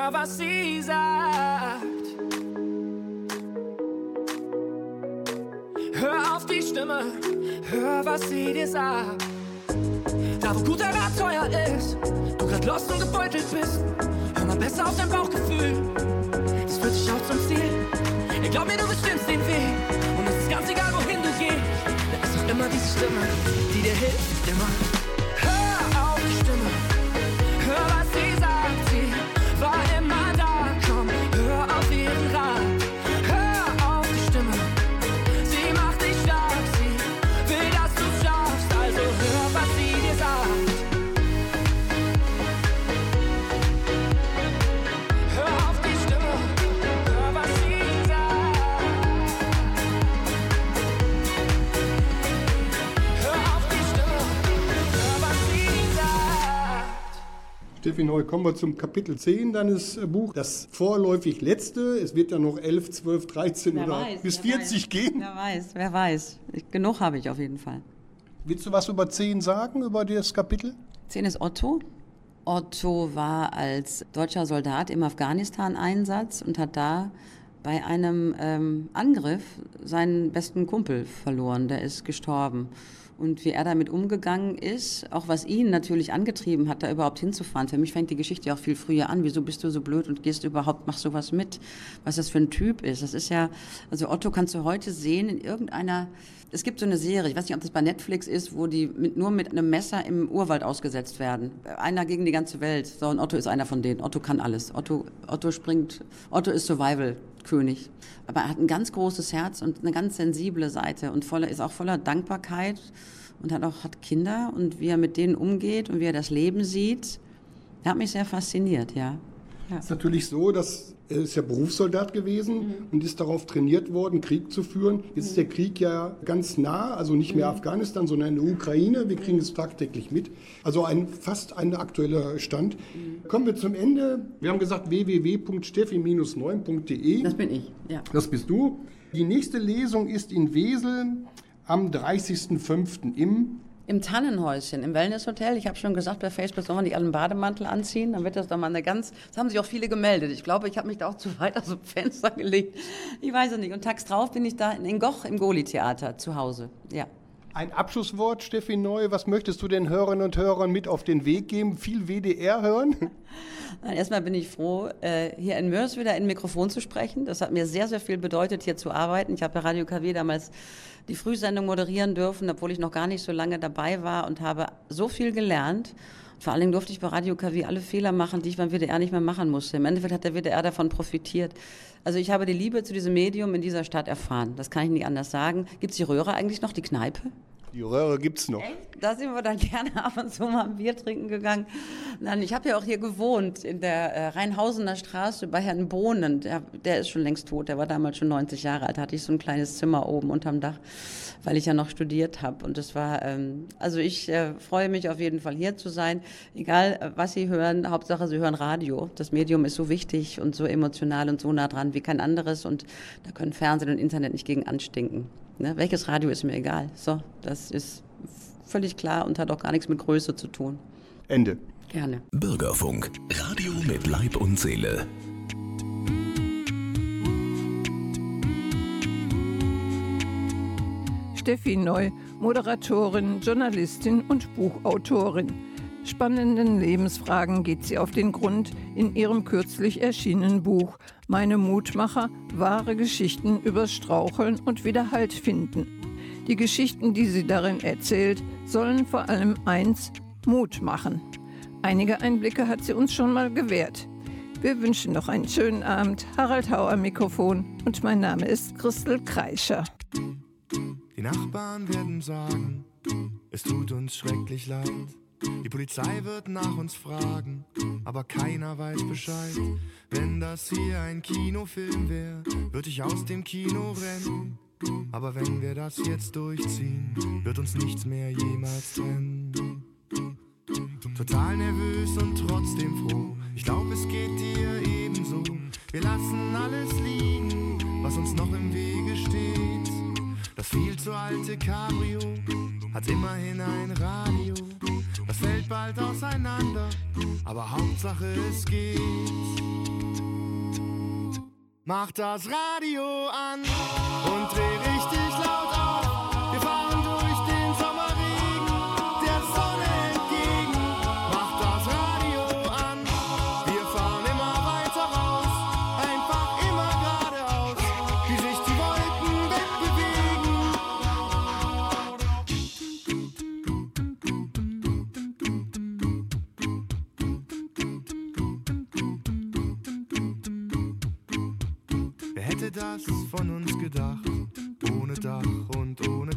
hör, was sie sagt. Hör auf die Stimme, hör, was sie dir sagt. Da wo guter Rat teuer ist, du grad lost und gebeutelt bist, hör mal besser auf dein Bauchgefühl. Das führt dich auch zum Ziel. Ich glaub mir, du bestimmst den Weg. Und es ist ganz egal, wohin du gehst. Da ist doch Immer diese Stimme, die dir hilft, immer. Hör auf die Stimme, Neu, kommen wir zum Kapitel 10 deines äh, Buchs. Das vorläufig letzte. Es wird ja noch 11, 12, 13 Wer oder weiß, bis wer 40 weiß. gehen. Wer weiß, wer weiß. Genug habe ich auf jeden Fall. Willst du was über 10 sagen, über das Kapitel? Zehn ist Otto. Otto war als deutscher Soldat im Afghanistan-Einsatz und hat da bei einem ähm, Angriff seinen besten Kumpel verloren. Der ist gestorben. Und wie er damit umgegangen ist, auch was ihn natürlich angetrieben hat, da überhaupt hinzufahren. Für mich fängt die Geschichte auch viel früher an. Wieso bist du so blöd und gehst überhaupt, machst sowas mit? Was das für ein Typ ist. Das ist ja, also Otto kannst du heute sehen in irgendeiner, es gibt so eine Serie, ich weiß nicht, ob das bei Netflix ist, wo die mit, nur mit einem Messer im Urwald ausgesetzt werden. Einer gegen die ganze Welt. So, und Otto ist einer von denen. Otto kann alles. Otto, Otto springt, Otto ist Survival-König. Aber er hat ein ganz großes Herz und eine ganz sensible Seite und voller, ist auch voller Dankbarkeit und hat auch hat Kinder und wie er mit denen umgeht und wie er das Leben sieht, der hat mich sehr fasziniert, ja. ja. Es ist natürlich so, dass er ist ja Berufssoldat gewesen Mhm. und ist darauf trainiert worden, Krieg zu führen. Jetzt ist der Krieg ja ganz nah, also nicht Mhm. mehr Afghanistan, sondern in der Ukraine. Wir kriegen es tagtäglich mit. Also ein fast ein aktueller Stand. Mhm. Kommen wir zum Ende. Wir haben gesagt www.steffi-9.de. Das bin ich, ja. Das bist du. Die nächste Lesung ist in Wesel am 30.05. im Im Tannenhäuschen, im Wellnesshotel. Ich habe schon gesagt, bei Facebook sollen wir nicht alle einen Bademantel anziehen. Dann wird das doch mal eine ganz. Das haben sich auch viele gemeldet. Ich glaube, ich habe mich da auch zu weit aus dem Fenster gelegt. Ich weiß es nicht. Und tags drauf bin ich da in Goch im Goli-Theater zu Hause. Ja. Ein Abschlusswort, Steffi Neu. Was möchtest du den Hörerinnen und Hörern mit auf den Weg geben? Viel WDR hören? Nein, Erstmal bin ich froh, äh, hier in Mörs wieder in ein Mikrofon zu sprechen. Das hat mir sehr, sehr viel bedeutet, hier zu arbeiten. Ich habe bei Radio KW damals die Frühsendung moderieren dürfen, obwohl ich noch gar nicht so lange dabei war und habe so viel gelernt. Vor allen Dingen durfte ich bei Radio KW alle Fehler machen, die ich beim WDR nicht mehr machen musste. Im Endeffekt hat der WDR davon profitiert. Also ich habe die Liebe zu diesem Medium in dieser Stadt erfahren. Das kann ich nicht anders sagen. Gibt es die Röhre eigentlich noch, die Kneipe? Die Röhre gibt's noch. Da sind wir dann gerne ab und zu mal ein Bier trinken gegangen. Nein, ich habe ja auch hier gewohnt, in der äh, Rheinhausener Straße bei Herrn Bohnen. Der, der ist schon längst tot, der war damals schon 90 Jahre alt. Hatte ich so ein kleines Zimmer oben unterm Dach, weil ich ja noch studiert habe. Und das war, ähm, also ich äh, freue mich auf jeden Fall hier zu sein. Egal, äh, was Sie hören, Hauptsache Sie hören Radio. Das Medium ist so wichtig und so emotional und so nah dran wie kein anderes. Und da können Fernsehen und Internet nicht gegen anstinken. Ne? Welches Radio ist mir egal. So, das ist völlig klar und hat auch gar nichts mit Größe zu tun. Ende. Gerne. Bürgerfunk, Radio mit Leib und Seele. Steffi Neu, Moderatorin, Journalistin und Buchautorin. Spannenden Lebensfragen geht sie auf den Grund in ihrem kürzlich erschienenen Buch Meine Mutmacher, wahre Geschichten über Straucheln und wieder Halt finden. Die Geschichten, die sie darin erzählt, sollen vor allem eins, Mut machen. Einige Einblicke hat sie uns schon mal gewährt. Wir wünschen noch einen schönen Abend. Harald Hauer Mikrofon und mein Name ist Christel Kreischer. Die Nachbarn werden sagen, es tut uns schrecklich leid. Die Polizei wird nach uns fragen, aber keiner weiß Bescheid. Wenn das hier ein Kinofilm wäre, würde ich aus dem Kino rennen. Aber wenn wir das jetzt durchziehen, wird uns nichts mehr jemals trennen. Total nervös und trotzdem froh. Ich glaube, es geht dir ebenso. Wir lassen alles liegen, was uns noch im Wege steht. Das viel zu alte Cabrio hat immerhin ein Radio. Das fällt bald auseinander, aber Hauptsache es geht. Mach das Radio an und dreh richtig laut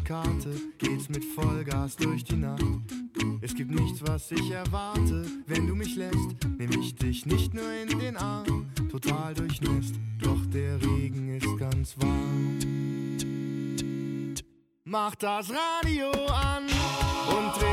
Karte geht's mit Vollgas durch die Nacht. Es gibt nichts, was ich erwarte. Wenn du mich lässt, nehme ich dich nicht nur in den Arm, total durchnässt. Doch der Regen ist ganz warm. Mach das Radio an und dreh